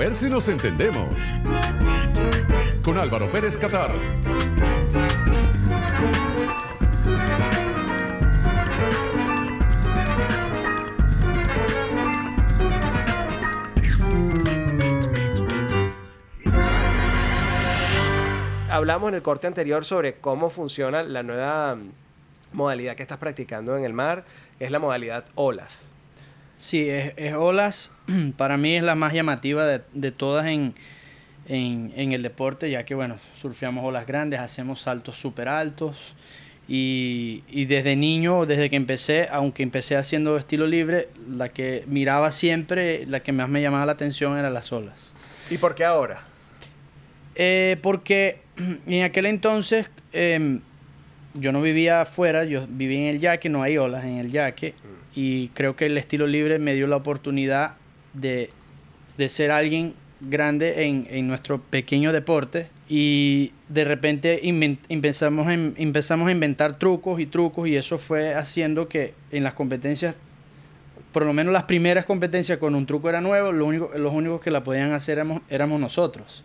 ver si nos entendemos. Con Álvaro Pérez Catar. Hablamos en el corte anterior sobre cómo funciona la nueva modalidad que estás practicando en el mar, es la modalidad olas. Sí, es, olas, para mí es la más llamativa de, todas en, el deporte, ya que, bueno, surfeamos olas grandes, hacemos saltos súper altos. Y, y, desde niño, desde que empecé, aunque empecé haciendo estilo libre, la que miraba siempre, la que más me llamaba la atención era las olas. ¿Y por qué ahora? Eh, porque en aquel entonces em, yo no vivía afuera, yo vivía en el yaque, no hay olas en el yaque. Mm. Y creo que el estilo libre me dio la oportunidad de, ser alguien grande en, nuestro pequeño deporte. Y de repente empezamos, empezamos a inventar trucos y trucos y eso fue haciendo que en las competencias por lo menos las primeras competencias con un truco era nuevo, lo único, los únicos que la podían hacer éramos nosotros.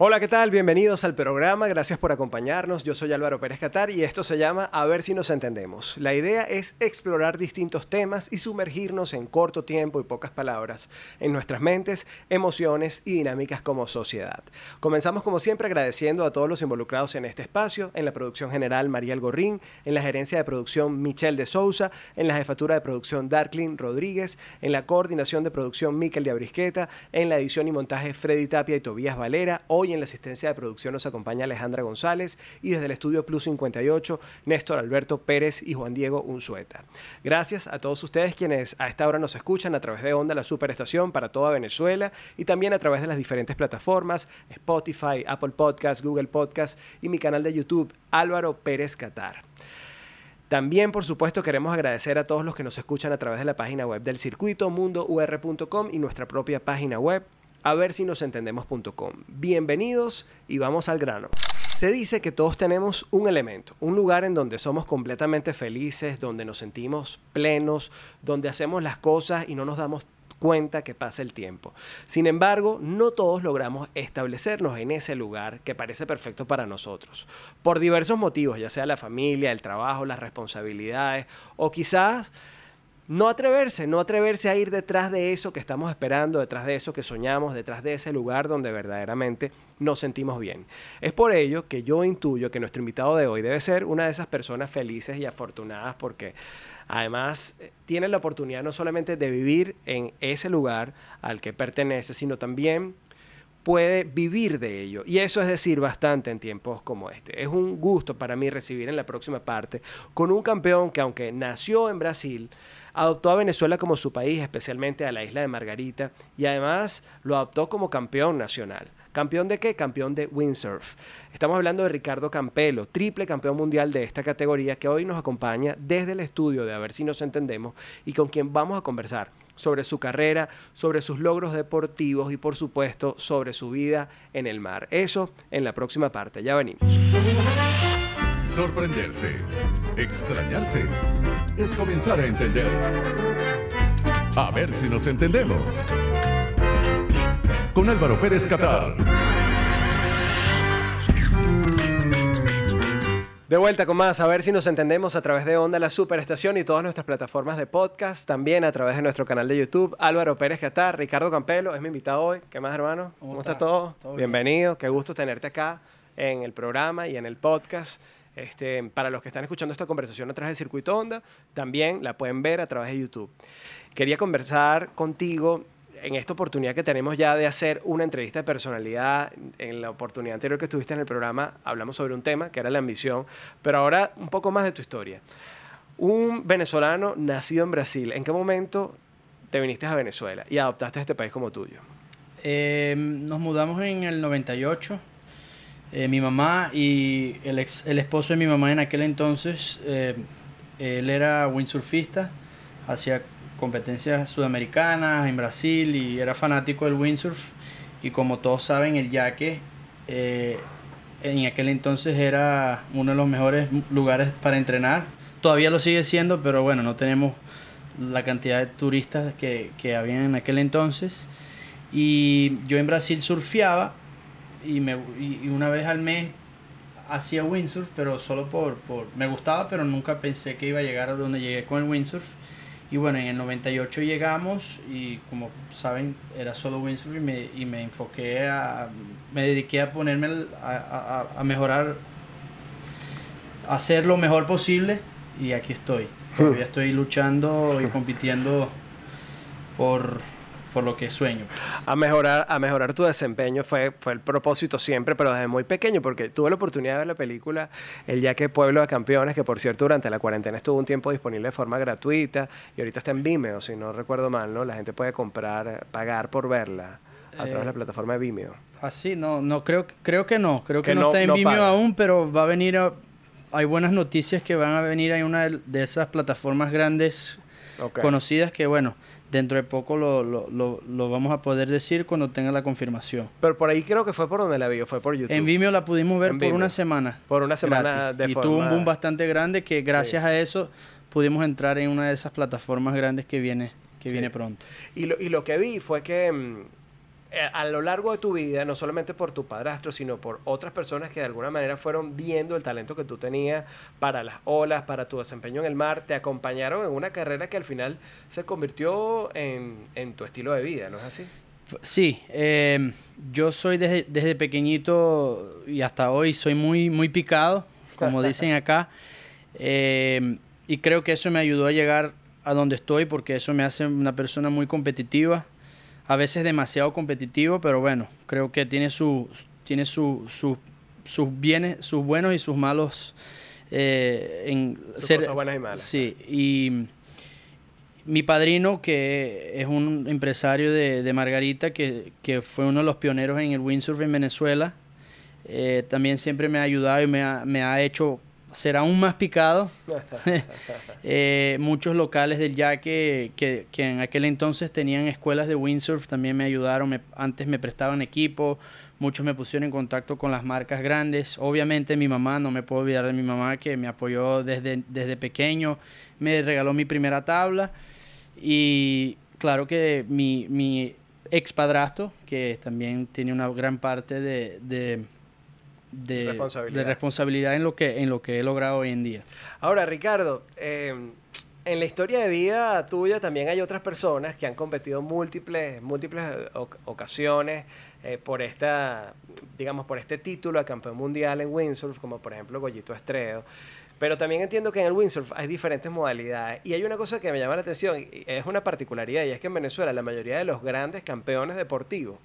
Hola, ¿qué tal? Bienvenidos al programa, gracias por acompañarnos. Yo soy Álvaro Pérez Catar y esto se llama A ver si nos entendemos. La idea es explorar distintos temas y sumergirnos en corto tiempo y pocas palabras en nuestras mentes, emociones y dinámicas como sociedad. Comenzamos como siempre agradeciendo a todos los involucrados en este espacio, en la producción general Mariel Gorrín, en la gerencia de producción Michelle de Sousa, en la jefatura de producción Darklin Rodríguez, en la coordinación de producción Miquel de Abrisqueta, en la edición y montaje Freddy Tapia y Tobías Valera. Hoy en la asistencia de producción nos acompaña Alejandra González y desde el estudio Plus 58, Néstor Alberto Pérez y Juan Diego Unzueta. Gracias a todos ustedes quienes a esta hora nos escuchan a través de Onda, la superestación para toda Venezuela y también a través de las diferentes plataformas Spotify, Apple Podcast, Google Podcast y mi canal de YouTube Álvaro Pérez Catar. También, por supuesto, queremos agradecer a todos los que nos escuchan a través de la página web del circuito mundour.com y nuestra propia página web a ver si nos entendemos.com. Bienvenidos y vamos al grano. Se dice que todos tenemos un elemento, un lugar en donde somos completamente felices, donde nos sentimos plenos, donde hacemos las cosas y no nos damos cuenta que pasa el tiempo. Sin embargo, no todos logramos establecernos en ese lugar que parece perfecto para nosotros, por diversos motivos, ya sea la familia, el trabajo, las responsabilidades o quizás no atreverse, no atreverse a ir detrás de eso que estamos esperando, detrás de eso que soñamos, detrás de ese lugar donde verdaderamente nos sentimos bien. Es por ello que yo intuyo que nuestro invitado de hoy debe ser una de esas personas felices y afortunadas porque además eh, tiene la oportunidad no solamente de vivir en ese lugar al que pertenece, sino también puede vivir de ello. Y eso es decir bastante en tiempos como este. Es un gusto para mí recibir en la próxima parte con un campeón que aunque nació en Brasil, adoptó a Venezuela como su país, especialmente a la isla de Margarita, y además lo adoptó como campeón nacional. ¿Campeón de qué? Campeón de windsurf. Estamos hablando de Ricardo Campelo, triple campeón mundial de esta categoría, que hoy nos acompaña desde el estudio de A ver si nos entendemos y con quien vamos a conversar sobre su carrera, sobre sus logros deportivos y por supuesto sobre su vida en el mar. Eso en la próxima parte. Ya venimos. Sorprenderse, extrañarse, es comenzar a entender. A ver si nos entendemos. Con Álvaro Pérez Catar. De vuelta con más, a ver si nos entendemos a través de Onda La Superestación y todas nuestras plataformas de podcast, también a través de nuestro canal de YouTube. Álvaro Pérez Catar, Ricardo Campelo es mi invitado hoy. ¿Qué más, hermano? ¿Cómo, está? todo? Bienvenido, qué gusto tenerte acá en el programa y en el podcast. Este, para los que están escuchando esta conversación a través del circuito Onda, también la pueden ver a través de YouTube. Quería conversar contigo en esta oportunidad que tenemos ya de hacer una entrevista de personalidad. En la oportunidad anterior que estuviste en el programa hablamos sobre un tema que era la ambición, pero ahora un poco más de tu historia. Un venezolano nacido en Brasil, ¿en qué momento te viniste a Venezuela y adoptaste este país como tuyo? Eh, nos mudamos en el 98 eh, mi mamá y el, ex, el esposo de mi mamá en aquel entonces, eh, él era windsurfista, hacía competencias sudamericanas en Brasil y era fanático del windsurf. Y como todos saben, el yaque eh, en aquel entonces era uno de los mejores lugares para entrenar. Todavía lo sigue siendo, pero bueno, no tenemos la cantidad de turistas que, que había en aquel entonces. Y yo en Brasil surfeaba y, me, y una vez al mes hacía windsurf, pero solo por, por... Me gustaba, pero nunca pensé que iba a llegar a donde llegué con el windsurf. Y bueno, en el 98 llegamos y como saben, era solo windsurf y me, y me enfoqué a... Me dediqué a ponerme a, a, a mejorar, a hacer lo mejor posible y aquí estoy. Todavía estoy luchando y compitiendo por, por lo que sueño. A mejorar, a mejorar tu desempeño fue, fue el propósito siempre, pero desde muy pequeño, porque tuve la oportunidad de ver la película El Yaque Pueblo de Campeones, que por cierto durante la cuarentena estuvo un tiempo disponible de forma gratuita y ahorita está en Vimeo, si no recuerdo mal, ¿no? La gente puede comprar, pagar por verla a través de la Eh, plataforma de Vimeo. Así, no, no creo, creo que no, creo que, Que no, no- está en no Vimeo paga. aún, pero va a venir, a- hay buenas noticias que van a venir en una de esas plataformas grandes Conocidas que bueno, dentro de poco lo, lo, lo, lo vamos a poder decir cuando tenga la confirmación. Pero por ahí creo que fue por donde la vi, fue por YouTube. En Vimeo la pudimos ver En por Vimeo. una semana. Por una semana gratis. de y forma... tuvo un boom bastante grande que gracias Sí. a eso pudimos entrar en una de esas plataformas grandes que viene, que Sí. viene pronto. Y lo, y lo que vi fue que mm, a lo largo de tu vida, no solamente por tu padrastro, sino por otras personas que de alguna manera fueron viendo el talento que tú tenías para las olas, para tu desempeño en el mar, te acompañaron en una carrera que al final se convirtió en, en tu estilo de vida, ¿no es así? Sí, eh, yo soy desde, desde pequeñito y hasta hoy soy muy, muy picado, como dicen acá, eh, y creo que eso me ayudó a llegar a donde estoy porque eso me hace una persona muy competitiva, a veces demasiado competitivo, pero bueno, creo que tiene, su, tiene su, su- sus bienes, sus buenos y sus malos eh, en Sus cosas buenas y malas. Sí, y mi padrino, que es un empresario de, de Margarita, que, que fue uno de los pioneros en el windsurf en Venezuela, eh, también siempre me ha ayudado y me ha, me ha hecho ser aún más picado. Eh, muchos locales del yaque que, que en aquel entonces tenían escuelas de windsurf también me ayudaron. me- antes me prestaban equipo, muchos me pusieron en contacto con las marcas grandes. Obviamente mi mamá, no me puedo olvidar de mi mamá que me apoyó desde, desde pequeño, me regaló mi primera tabla. Y claro que mi, mi ex padrastro, que también tiene una gran parte de, de, de- Responsabilidad. de responsabilidad en lo, que, en lo que he logrado hoy en día. Ahora, Ricardo, eh, en la historia de vida tuya también hay otras personas que han competido múltiples, múltiples oc- ocasiones eh, por esta, digamos, por este título de campeón mundial en windsurf, como por ejemplo Goyito Estredo. Pero también entiendo que en el windsurf hay diferentes modalidades. Y hay una cosa que me llama la atención, y es una particularidad, y es que en Venezuela la mayoría de los grandes campeones deportivos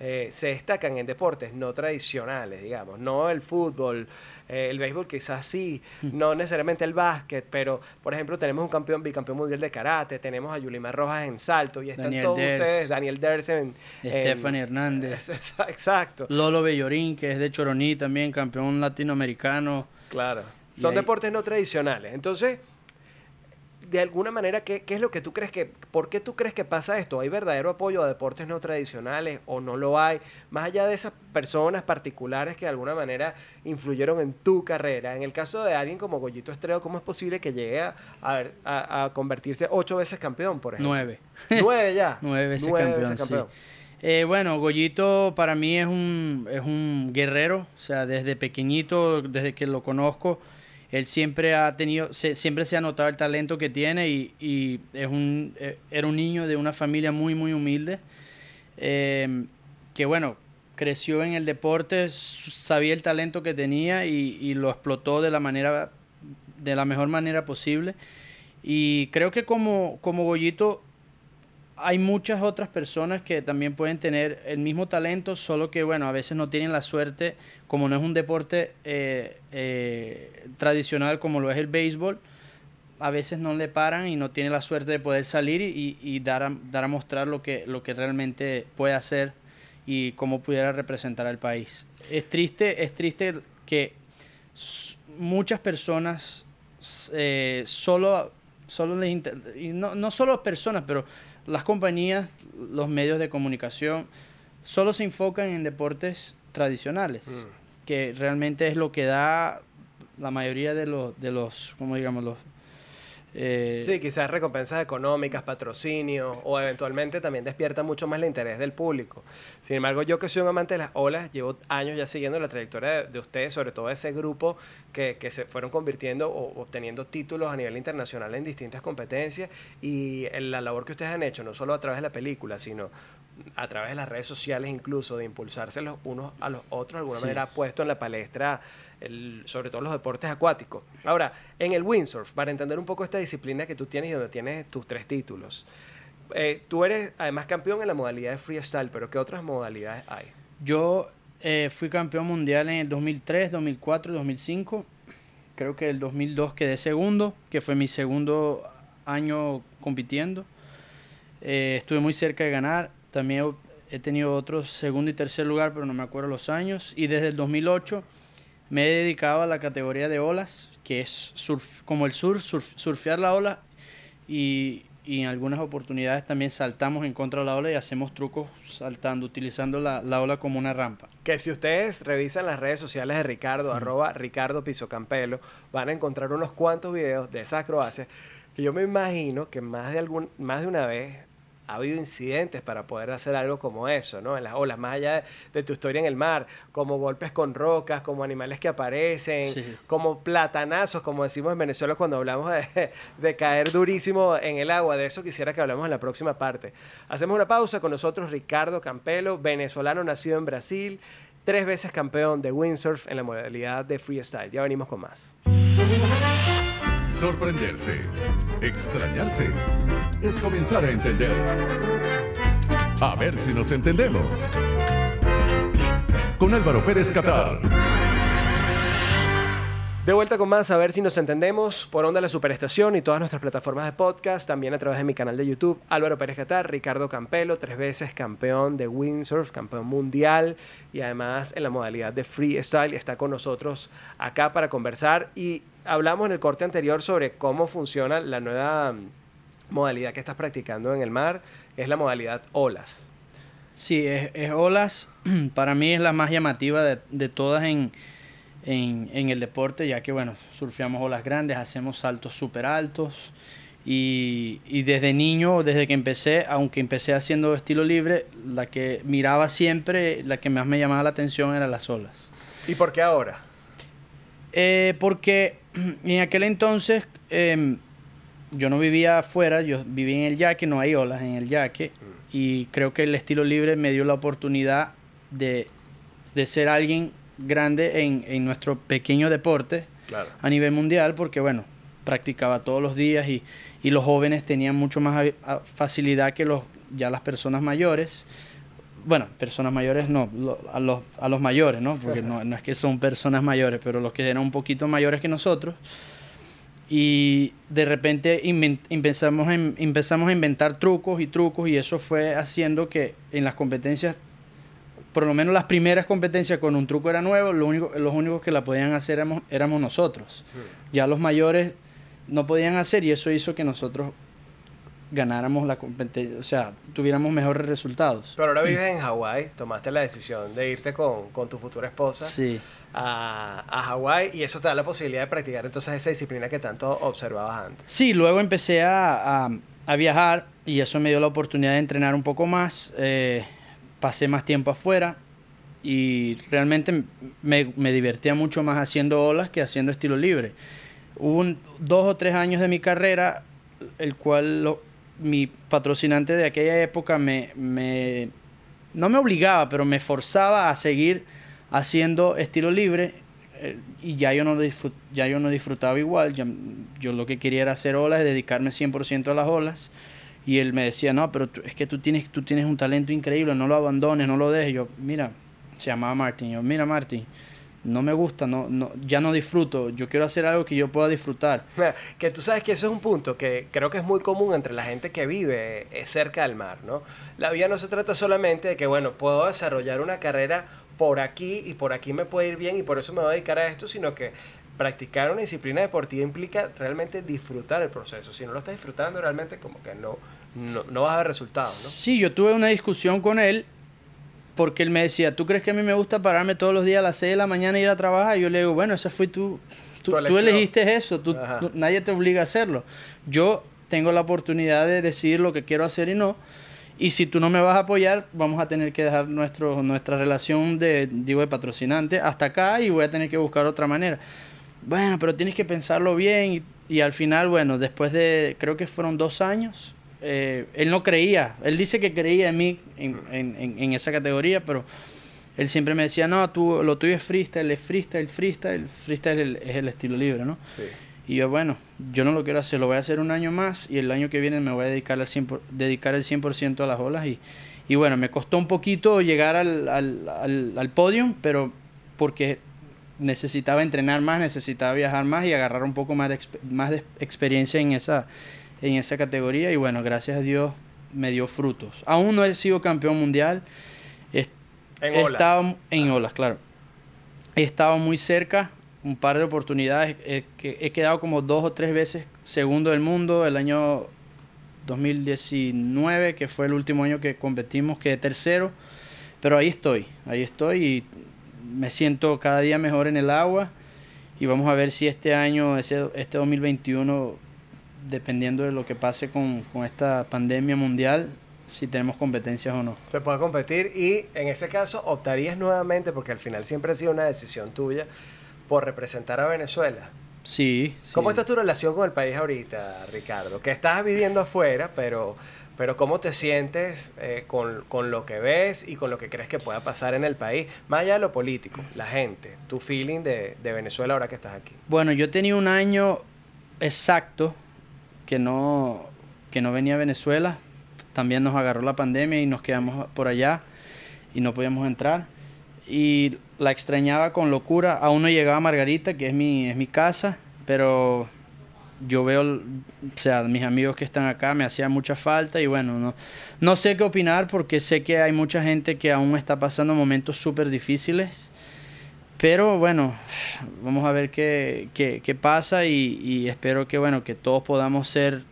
eh, se destacan en deportes no tradicionales, digamos, no el fútbol, eh, el béisbol quizás sí, no necesariamente el básquet, pero por ejemplo tenemos un campeón, bicampeón mundial de karate, tenemos a Yulimar Rojas en salto y están Daniel todos Ders. ustedes, Daniel Ders en... en- Stephanie Hernández. Exa- Exacto, Lolo Bellorín, que es de Choroní también, campeón latinoamericano. claro. Son ahí- deportes no tradicionales. Entonces, de alguna manera, ¿qué, qué es lo que tú crees que, por qué tú crees que pasa esto? ¿Hay verdadero apoyo a deportes no tradicionales o no lo hay? Más allá de esas personas particulares que de alguna manera influyeron en tu carrera. En el caso de alguien como Goyito Estreo, ¿cómo es posible que llegue a, a a- convertirse ocho veces campeón, por ejemplo? Nueve. Nueve ya. Nueve veces Nueve campeón, veces sí. campeón. Eh, bueno, Goyito para mí es un, es un guerrero, o sea, desde pequeñito, desde que lo conozco, él siempre ha tenido, se- siempre se ha notado el talento que tiene y, es un, eh, era un niño de una familia muy, muy humilde, eh, que bueno, creció en el deporte, sabía el talento que tenía y, y lo explotó de la manera, de la mejor manera posible. Y creo que como, como Goyito hay muchas otras personas que también pueden tener el mismo talento, solo que, bueno, a veces no tienen la suerte, como no es un deporte eh, eh, tradicional como lo es el béisbol, a veces no le paran y no tiene la suerte de poder salir y, y dar, a, dar a mostrar lo que, lo que realmente puede hacer y cómo pudiera representar al país. Es triste, es triste que muchas personas eh, solo, solo les no, no solo personas, pero las compañías, los medios de comunicación, solo se enfocan en deportes tradicionales, Mm. que realmente es lo que da la mayoría de los, de los ¿cómo digamos? Los, Eh, Sí, quizás recompensas económicas, patrocinio o eventualmente también despierta mucho más el interés del público. Sin embargo, yo que soy un amante de las olas, llevo años ya siguiendo la trayectoria de, de ustedes, sobre todo ese grupo que, que se fueron convirtiendo o obteniendo títulos a nivel internacional en distintas competencias y en la labor que ustedes han hecho, no solo a través de la película, sino a través de las redes sociales incluso, de impulsarse los unos a los otros, de alguna Sí. manera ha puesto en la palestra el- sobre todo los deportes acuáticos. Ahora, en el windsurf, para entender un poco esta disciplina que tú tienes y donde tienes tus tres títulos, eh, tú eres además campeón en la modalidad de freestyle, pero ¿qué otras modalidades hay? Yo eh, fui campeón mundial en el 2003, 2004, 2005. Creo que el 2002 quedé segundo, que fue mi segundo año compitiendo. Eh, estuve muy cerca de ganar. También he tenido otro segundo y tercer lugar, pero no me acuerdo los años. Y desde el 2008 me he dedicado a la categoría de olas, que es surf, como el surf, surf- surfear la ola. Y, y en algunas oportunidades también saltamos en contra de la ola y hacemos trucos saltando, utilizando la, la ola como una rampa. Que si ustedes revisan las redes sociales de Ricardo, arroba Ricardo Piso Campelo, van a encontrar unos cuantos videos de esas acrobacias que yo me imagino que más de, algún, más de una vez ha habido incidentes para poder hacer algo como eso, ¿no? En las olas, más allá de, de tu historia en el mar, como golpes con rocas, como animales que aparecen, Sí. como platanazos, como decimos en Venezuela cuando hablamos de, de caer durísimo en el agua. De eso quisiera que hablemos en la próxima parte. Hacemos una pausa con nosotros, Ricardo Campelo, venezolano nacido en Brasil, tres veces campeón de windsurf en la modalidad de freestyle. Ya venimos con más. Sorprenderse, extrañarse, es comenzar a entender. A ver si nos entendemos. Con Álvaro Pérez Catar. De vuelta con más, a ver si nos entendemos por Onda La Superestación y todas nuestras plataformas de podcast, también a través de mi canal de YouTube, Álvaro Pérez Catar, Ricardo Campelo, tres veces campeón de windsurf, campeón mundial y además en la modalidad de freestyle, está con nosotros acá para conversar y hablamos en el corte anterior sobre cómo funciona la nueva modalidad que estás practicando en el mar, es la modalidad olas. Sí, es, es olas. Para mí es la más llamativa de, de todas en, en, en el deporte, ya que, bueno, surfeamos olas grandes, hacemos saltos súper altos. Y, y desde niño, desde que empecé, aunque empecé haciendo estilo libre, la que miraba siempre, la que más me llamaba la atención era las olas. ¿Y por qué ahora? Eh, porque en aquel entonces em, yo no vivía afuera, yo vivía en el yaque, no hay olas en el yaque. Y creo que el estilo libre me dio la oportunidad de, de ser alguien grande en, en nuestro pequeño deporte Claro. a nivel mundial, porque bueno, practicaba todos los días y, y los jóvenes tenían mucho más a- facilidad que los, ya las personas mayores. Bueno, personas mayores no, lo- a, los, a los mayores, ¿no? Porque no, no es que son personas mayores, pero los que eran un poquito mayores que nosotros. Y de repente empezamos, en- empezamos a inventar trucos y trucos y eso fue haciendo que en las competencias, por lo menos las primeras competencias con un truco era nuevo, lo único, los únicos que la podían hacer éramos, éramos nosotros. Ya los mayores no podían hacer y eso hizo que nosotros ganáramos la competencia, o sea, tuviéramos mejores resultados. Pero ahora vives en Hawái, tomaste la decisión de irte con, con tu futura esposa. Sí. a, a Hawái y eso te da la posibilidad de practicar entonces esa disciplina que tanto observabas antes. Sí, luego empecé a, a- a viajar y eso me dio la oportunidad de entrenar un poco más. eh, pasé más tiempo afuera y realmente me, divertía mucho más haciendo olas que haciendo estilo libre. Hubo un- dos o tres años de mi carrera, el cual mi patrocinante de aquella época me, me- no me obligaba, pero me forzaba a seguir haciendo estilo libre eh, y ya yo no ya yo no disfrutaba igual, yo lo que quería era hacer olas, dedicarme 100% a las olas y él me decía, "No, pero tú- es que tú tienes tú tienes un talento increíble, no lo abandones, no lo dejes." Yo, "Mira, se llamaba Martin. Yo, "Mira, Martin, no me gusta, no, no ya no disfruto, yo quiero hacer algo que yo pueda disfrutar." Que tú sabes que eso es un punto que creo que es muy común entre la gente que vive eh, cerca del mar, ¿no? La vida no se trata solamente de que, bueno, puedo desarrollar una carrera por aquí y por aquí me puede ir bien y por eso me voy a dedicar a esto, sino que practicar una disciplina deportiva implica realmente disfrutar el proceso. Si no lo estás disfrutando, realmente como que no, no, no vas a ver resultados, ¿no? Sí, yo tuve una discusión con él porque él me decía, ¿tú crees que a mí me gusta pararme todos los días a las 6 de la mañana e ir a trabajar? Y yo le digo, bueno, esa fue tu, tú, tú elegiste eso, tú- tú- nadie te obliga a hacerlo. Yo tengo la oportunidad de decidir lo que quiero hacer y no. Y si tú no me vas a apoyar, vamos a tener que dejar nuestro, nuestra relación de, digo, de patrocinante hasta acá y voy a tener que buscar otra manera. Bueno, pero tienes que pensarlo bien y, y al final, bueno, después de, creo que fueron dos años, eh, él no creía, él dice que creía en mí en, en- en- en esa categoría, pero él siempre me decía, no, tú, lo tuyo es freestyle, es freestyle, freestyle, freestyle es el, es el estilo libre, ¿no? Sí. Y yo, bueno, yo no lo quiero hacer, lo voy a hacer un año más y el año que viene me voy a dedicar, al 100 por- dedicar el 100% a las olas. Y, y bueno, me costó un poquito llegar al, al, al, al podium, pero porque necesitaba entrenar más, necesitaba viajar más y agarrar un poco más de, más de experiencia en esa, en esa categoría. Y bueno, gracias a Dios me dio frutos. Aún no he sido campeón mundial. He- En he olas. estado en olas, claro. He estado muy cerca, un par de oportunidades. He, he quedado como dos o tres veces segundo del mundo. El año 2019, que fue el último año que competimos, quedé tercero. Pero ahí estoy, ahí estoy y me siento cada día mejor en el agua. Y vamos a ver si este año, ese, este 2021, dependiendo de lo que pase con, con esta pandemia mundial, si tenemos competencias o no. Se puede competir y en ese caso optarías nuevamente, porque al final siempre ha sido una decisión tuya, por representar a Venezuela. Sí, sí. ¿Cómo está tu relación con el país ahorita, Ricardo? Que estás viviendo afuera, pero, pero ¿cómo te sientes eh, con, con lo que ves y con lo que crees que pueda pasar en el país? Más allá de lo político, la gente, tu feeling de, de Venezuela ahora que estás aquí. Bueno, yo tenía un año exacto que no, que no venía a Venezuela. También nos agarró la pandemia y nos quedamos por allá y no podíamos entrar. Y la extrañaba con locura. Aún no llegaba Margarita, que es mi, es mi casa, pero yo veo, o sea, mis amigos que están acá me hacían mucha falta y bueno, no, no sé qué opinar porque sé que hay mucha gente que aún está pasando momentos súper difíciles. Pero bueno, vamos a ver qué, qué, qué pasa y, espero que bueno que todos podamos ser,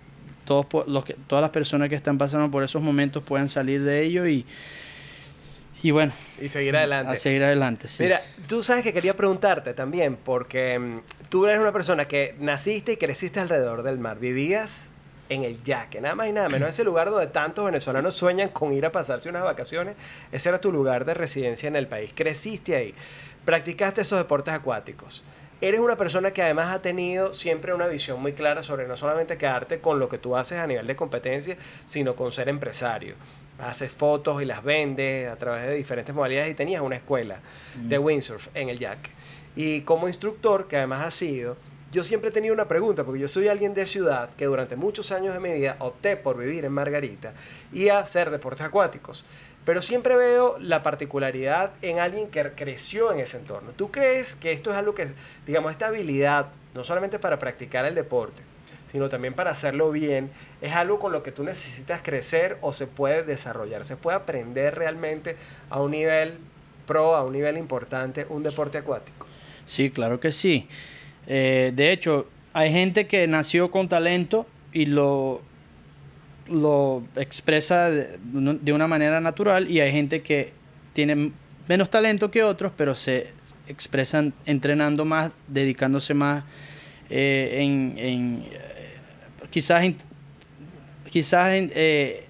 todos los que, todas las personas que están pasando por esos momentos puedan salir de ello y, y bueno, Y seguir adelante. a seguir adelante. Sí. Mira, tú sabes que quería preguntarte también, porque mm, tú eres una persona que naciste y creciste alrededor del mar, vivías en el Yaque, nada más y nada menos, ese lugar donde tantos venezolanos sueñan con ir a pasarse unas vacaciones, ese era tu lugar de residencia en el país, creciste ahí, practicaste esos deportes acuáticos. Eres una persona que además ha tenido siempre una visión muy clara sobre no solamente quedarte con lo que tú haces a nivel de competencia, sino con ser empresario. Haces fotos y las vendes a través de diferentes modalidades y tenías una escuela de windsurf en el Yaque. Y como instructor, que además ha sido, yo siempre he tenido una pregunta, porque yo soy alguien de ciudad que durante muchos años de mi vida opté por vivir en Margarita y hacer deportes acuáticos. Pero siempre veo la particularidad en alguien que creció en ese entorno. ¿Tú crees que esto es algo que, digamos, esta habilidad, no solamente para practicar el deporte, sino también para hacerlo bien, es algo con lo que tú necesitas crecer o se puede desarrollar? ¿Se puede aprender realmente a un nivel pro, a un nivel importante, un deporte acuático? Sí, claro que sí. Eh, de hecho, hay gente que nació con talento y lo, lo expresa de, una manera natural y hay gente que tiene menos talento que otros, pero se expresan entrenando más, dedicándose más eh, en, eh, quizás quizás eh,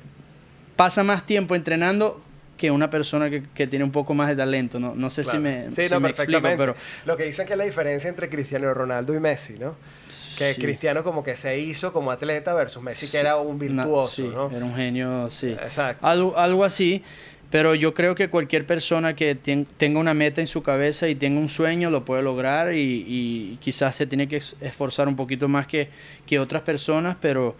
pasa más tiempo entrenando que una persona que, que tiene un poco más de talento. No, no sé si Claro. me, Sí, si no, me explico, pero Lo que dicen que es la diferencia entre Cristiano Ronaldo y Messi, ¿no? Que Sí. Cristiano como que se hizo como atleta versus Messi que Sí. era un virtuoso, sí, ¿no? Era un genio, sí. Exacto. Algo, algo así. Pero yo creo que cualquier persona que tien- tenga una meta en su cabeza y tenga un sueño lo puede lograr y, y quizás se tiene que es- esforzar un poquito más que, que otras personas, pero,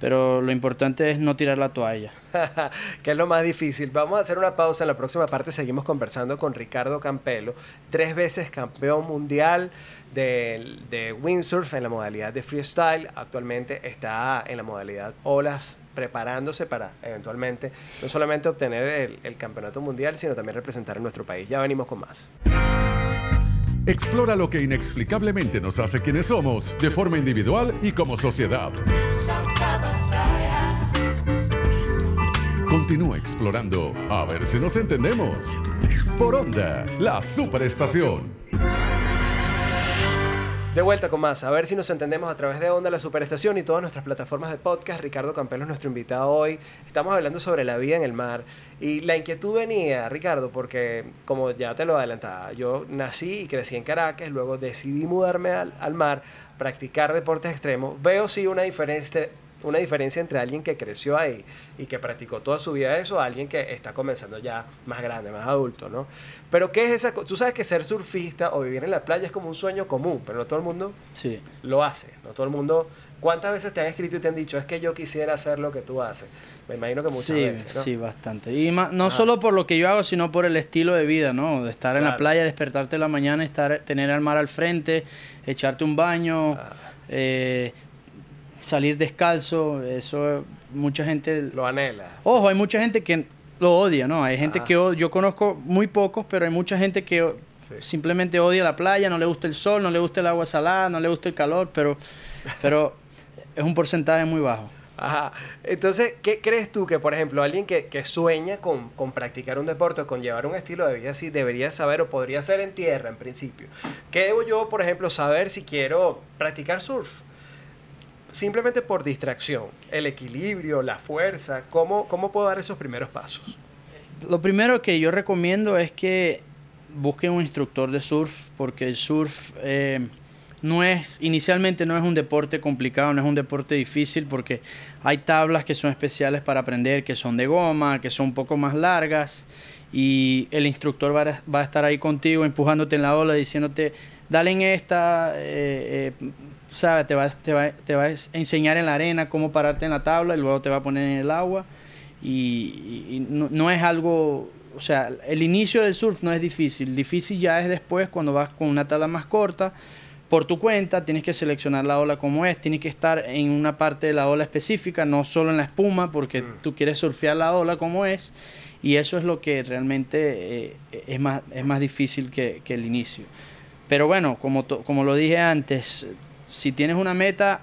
pero lo importante es no tirar la toalla. que es lo más difícil. Vamos a hacer una pausa. En la próxima parte seguimos conversando con Ricardo Campelo, tres veces campeón mundial de, windsurf en la modalidad de freestyle. Actualmente está en la modalidad olas, preparándose para eventualmente no solamente obtener el, el campeonato mundial, sino también representar a nuestro país. Ya venimos con más. Explora lo que inexplicablemente nos hace quienes somos, de forma individual y como sociedad. Continúa explorando a ver si nos entendemos. Por Onda, la superestación. De vuelta con más, a ver si nos entendemos a través de Onda, la Superestación y todas nuestras plataformas de podcast. Ricardo Campelo es nuestro invitado hoy. Estamos hablando sobre la vida en el mar. Y la inquietud venía, Ricardo, porque como ya te lo adelantaba, yo nací y crecí en Caracas, luego decidí mudarme al, al mar, practicar deportes extremos. Veo sí una diferencia, una diferencia entre alguien que creció ahí y que practicó toda su vida eso a alguien que está comenzando ya más grande, más adulto, ¿no? Pero ¿qué es esa? Tú sabes que ser surfista o vivir en la playa es como un sueño común, pero no todo el mundo Sí. lo hace, no todo el mundo... ¿Cuántas veces te han escrito y te han dicho, es que yo quisiera hacer lo que tú haces? Me imagino que muchas sí, veces, ¿no? sí, bastante. Y no Ah. solo por lo que yo hago, sino por el estilo de vida, ¿no? De estar en la playa, despertarte en la mañana, estar, tener el mar al frente, echarte un baño, Ah. eh, salir descalzo, eso mucha gente... Lo anhelas. Ojo, hay mucha gente que lo odia, ¿no? Hay gente que yo conozco muy pocos, pero hay mucha gente que Sí. simplemente odia la playa, no le gusta el sol, no le gusta el agua salada, no le gusta el calor, pero, pero es un porcentaje muy bajo. Ajá. Entonces, ¿qué crees tú que, por ejemplo, alguien que, que sueña con, con practicar un deporte con llevar un estilo de vida así debería saber o podría ser en tierra en principio? ¿Qué debo yo, por ejemplo, saber si quiero practicar surf? Simplemente por distracción, el equilibrio, la fuerza, ¿cómo, cómo puedo dar esos primeros pasos? Lo primero que yo recomiendo es que busquen un instructor de surf, porque el surf eh, no es, inicialmente no es un deporte complicado, no es un deporte difícil, porque hay tablas que son especiales para aprender, que son de goma, que son un poco más largas, y el instructor va a, va a estar ahí contigo, empujándote en la ola, diciéndote, dale en esta, eh, eh, ¿sabes? Te va, te, va, te va a enseñar en la arena cómo pararte en la tabla y luego te va a poner en el agua. Y, no, no es algo, o sea, el inicio del surf no es difícil, difícil ya es después cuando vas con una tabla más corta, por tu cuenta, tienes que seleccionar la ola como es, tienes que estar en una parte de la ola específica, no solo en la espuma, porque Mm. tú quieres surfear la ola como es, y eso es lo que realmente eh, es, más, es más difícil que, que el inicio. Pero bueno, como, to- como lo dije antes, si tienes una meta,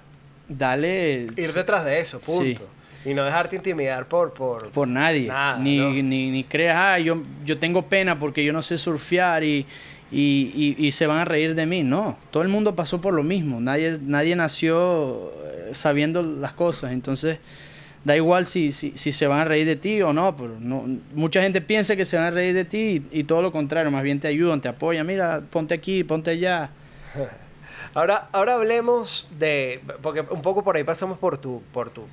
dale Ir detrás de eso, punto. Y no dejarte intimidar por... por, por nadie. Nada, ni, ¿no? ni, ni creas, ah, yo, yo tengo pena porque yo no sé surfear y, y, y- y se van a reír de mí. No, todo el mundo pasó por lo mismo. Nadie, nadie nació eh, sabiendo las cosas. Entonces, da igual si, si, si se van a reír de ti o no, pero no. Mucha gente piensa que se van a reír de ti y, y todo lo contrario, más bien te ayudan, te apoyan. Mira, ponte aquí, ponte allá. Ahora, ahora hablemos de, porque un poco por ahí pasamos por tu, por tu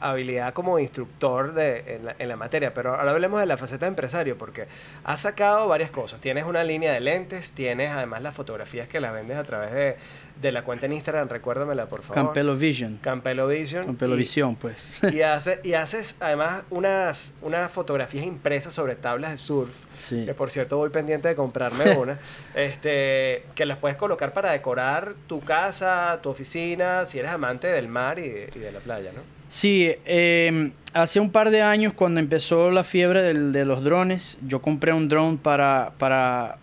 habilidad como instructor de, en, la, en la materia, pero ahora hablemos de la faceta de empresario, porque has sacado varias cosas. Tienes una línea de lentes, tienes además las fotografías que las vendes a través de, de la cuenta en Instagram, recuérdamela por favor. Campelo Vision. Campelo Vision. Campelo Y- Visión, pues. Y, hace- y haces además unas, unas fotografías impresas sobre tablas de surf. Sí. Que por cierto voy pendiente de comprarme una. este, que las puedes colocar para decorar tu casa, tu oficina, si eres amante del mar y de, y de la playa, ¿no? Sí, eh, hace un par de años cuando empezó la fiebre del- de los drones, yo compré un drone para, para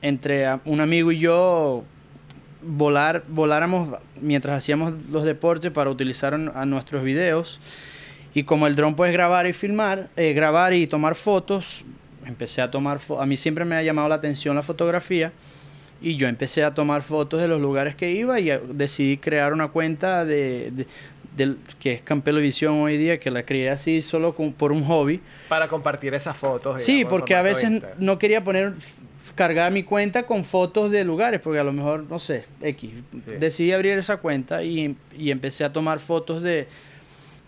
entre un amigo y yo volar, voláramos mientras hacíamos los deportes para utilizar a nuestros videos. Y como el drone puedes grabar y filmar, eh, grabar y tomar fotos, empecé a tomar fo- A mí siempre me ha llamado la atención la fotografía. Y yo empecé a tomar fotos de los lugares que iba y decidí crear una cuenta de, de- del- que es Campelo Visión hoy día, que la creé así solo con- por un hobby. Para compartir esas fotos. Sí, digamos, porque a veces no quería poner cargar mi cuenta con fotos de lugares, porque a lo mejor, no sé, X. Decidí abrir esa cuenta y, y empecé a tomar fotos de,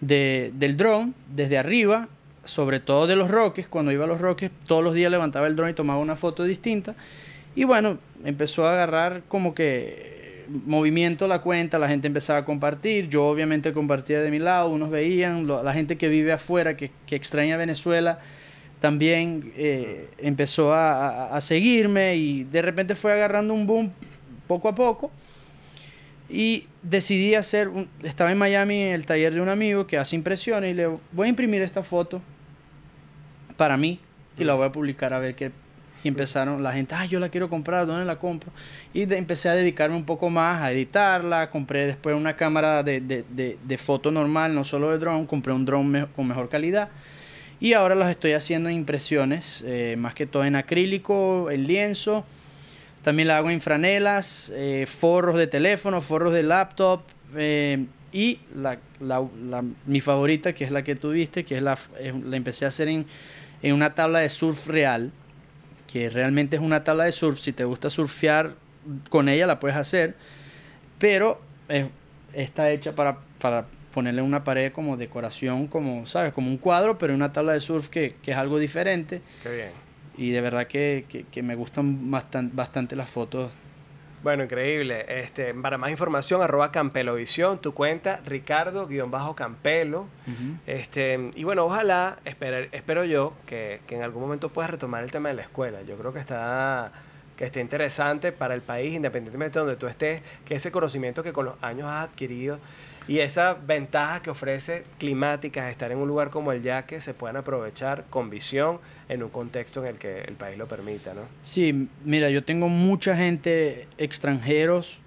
de- del dron desde arriba, sobre todo de los roques. Cuando iba a los roques, todos los días levantaba el dron y tomaba una foto distinta. Y bueno, empezó a agarrar como que movimiento la cuenta, la gente empezaba a compartir, yo obviamente compartía de mi lado, unos veían, lo- la gente que vive afuera, que, que extraña Venezuela, también eh, empezó a, a- a seguirme y de repente fue agarrando un boom poco a poco. Y decidí hacer, un- estaba en Miami en el taller de un amigo que hace impresiones y le voy a imprimir esta foto para mí y la voy a publicar a ver qué y empezaron la gente, ah, yo la quiero comprar, ¿dónde la compro? Y de- empecé a dedicarme un poco más a editarla, compré después una cámara de, de, de, foto normal, no solo de drone, compré un drone me- con mejor calidad y ahora las estoy haciendo en impresiones, eh, más que todo en acrílico, en lienzo, También la hago en franelas, eh, forros de teléfono, forros de laptop. eh, y la, mi favorita, que es la que tuviste, que es la, la empecé a hacer en, en una tabla de surf real, que realmente es una tabla de surf. Si te gusta surfear con ella, la puedes hacer, pero está hecha para, para ponerle una pared como decoración, como, ¿sabes? Como un cuadro, pero una tabla de surf que, que es algo diferente. Qué bien. Y de verdad que, que- que me gustan bastan- bastante las fotos. Bueno, increíble. Este, para más información, arroba Campelovisión, tu cuenta, Ricardo-Campelo. Este, y bueno, ojalá, espero, espero yo, que, que en algún momento puedas retomar el tema de la escuela. Yo creo que está, que está interesante para el país, independientemente de donde tú estés, que ese conocimiento que con los años has adquirido y esa ventaja que ofrece climáticas, estar en un lugar como el Yaque, se puedan aprovechar con visión en un contexto en el que el país lo permita, ¿no? Sí, mira, yo tengo mucha gente extranjeros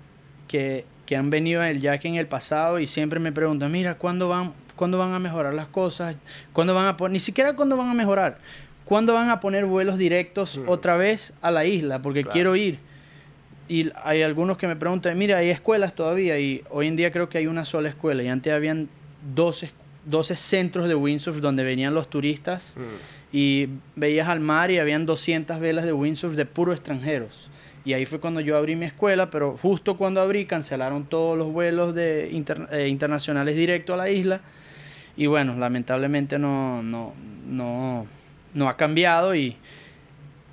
que, que han venido al Yaque en el pasado y siempre me preguntan, mira, ¿cuándo van, ¿cuándo van a mejorar las cosas? ¿Cuándo van a poner, ni siquiera cuándo van a mejorar, ¿cuándo van a poner vuelos directos Mm. otra vez a la isla? Porque Claro. quiero ir. Y hay algunos que me preguntan, mira, hay escuelas todavía y hoy en día creo que hay una sola escuela y antes habían 12, 12 centros de windsurf donde venían los turistas Mm. y veías al mar y habían 200 velas de windsurf de puro extranjeros. Y ahí fue cuando yo abrí mi escuela, pero justo cuando abrí cancelaron todos los vuelos de inter- eh, internacionales directo a la isla. Y bueno, lamentablemente no, no, no, no ha cambiado y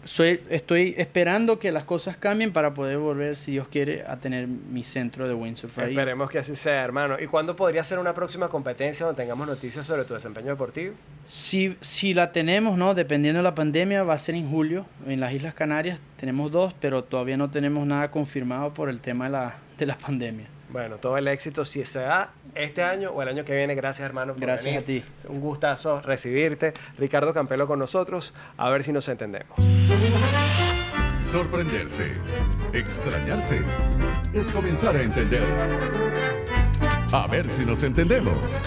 soy, estoy esperando que las cosas cambien para poder volver, si Dios quiere, a tener mi centro de windsurf ahí. Esperemos que así sea, hermano. ¿Y cuándo podría ser una próxima competencia donde tengamos noticias sobre tu desempeño deportivo? Si, si la tenemos, ¿no? Dependiendo de la pandemia, va a ser en julio en las Islas Canarias. Tenemos dos, pero todavía no tenemos nada confirmado por el tema de la, de la pandemia. Bueno, todo el éxito si se da este año o el año que viene. Gracias, hermano. por Gracias venir. a ti. Un gustazo recibirte. Ricardo Campelo con nosotros. A ver si nos entendemos. Sorprenderse, extrañarse, es comenzar a entender. A ver si nos entendemos.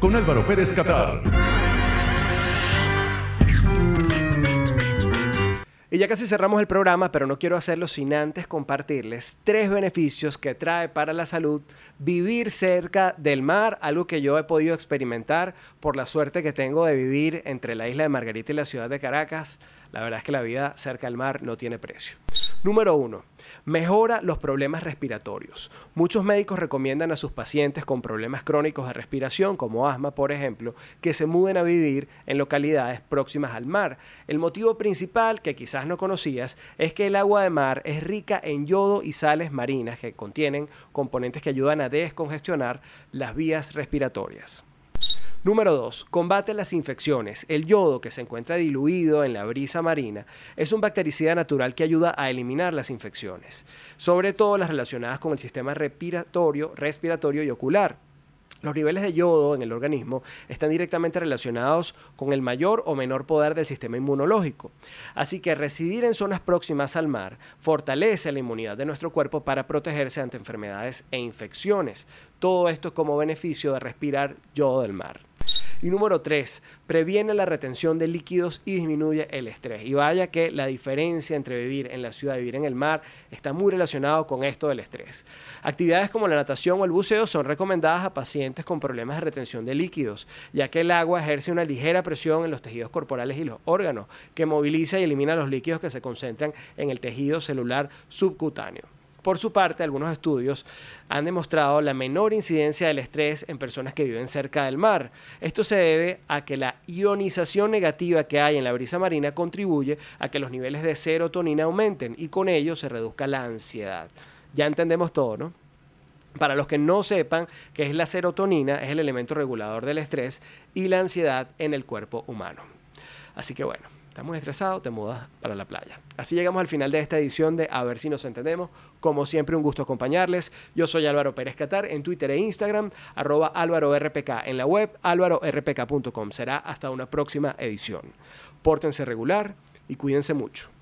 Con Álvaro Pérez Catar. Y ya casi cerramos el programa, pero no quiero hacerlo sin antes compartirles tres beneficios que trae para la salud vivir cerca del mar, algo que yo he podido experimentar por la suerte que tengo de vivir entre la isla de Margarita y la ciudad de Caracas. La verdad es que la vida cerca del mar no tiene precio. Número uno, mejora los problemas respiratorios. Muchos médicos recomiendan a sus pacientes con problemas crónicos de respiración, como asma, por ejemplo, que se muden a vivir en localidades próximas al mar. El motivo principal, que quizás no conocías, es que el agua de mar es rica en yodo y sales marinas que contienen componentes que ayudan a descongestionar las vías respiratorias. Número 2. Combate las infecciones. El yodo que se encuentra diluido en la brisa marina es un bactericida natural que ayuda a eliminar las infecciones, sobre todo las relacionadas con el sistema respiratorio, respiratorio y ocular. Los niveles de yodo en el organismo están directamente relacionados con el mayor o menor poder del sistema inmunológico. Así que residir en zonas próximas al mar fortalece la inmunidad de nuestro cuerpo para protegerse ante enfermedades e infecciones. Todo esto como beneficio de respirar yodo del mar. Y número 3, previene la retención de líquidos y disminuye el estrés. Y vaya que la diferencia entre vivir en la ciudad y vivir en el mar está muy relacionado con esto del estrés. Actividades como la natación o el buceo son recomendadas a pacientes con problemas de retención de líquidos, ya que el agua ejerce una ligera presión en los tejidos corporales y los órganos, que moviliza y elimina los líquidos que se concentran en el tejido celular subcutáneo. Por su parte, algunos estudios han demostrado la menor incidencia del estrés en personas que viven cerca del mar. Esto se debe a que la ionización negativa que hay en la brisa marina contribuye a que los niveles de serotonina aumenten y con ello se reduzca la ansiedad. Ya entendemos todo, ¿no? Para los que no sepan qué es la serotonina, es el elemento regulador del estrés y la ansiedad en el cuerpo humano. Así que bueno, estás muy estresado, te mudas para la playa. Así llegamos al final de esta edición de A ver si nos entendemos. Como siempre, un gusto acompañarles. Yo soy Álvaro Pérez Catar en Twitter e Instagram, arroba Álvaro RPK en la web, álvarorpk.com. Será hasta una próxima edición. Pórtense regular y cuídense mucho.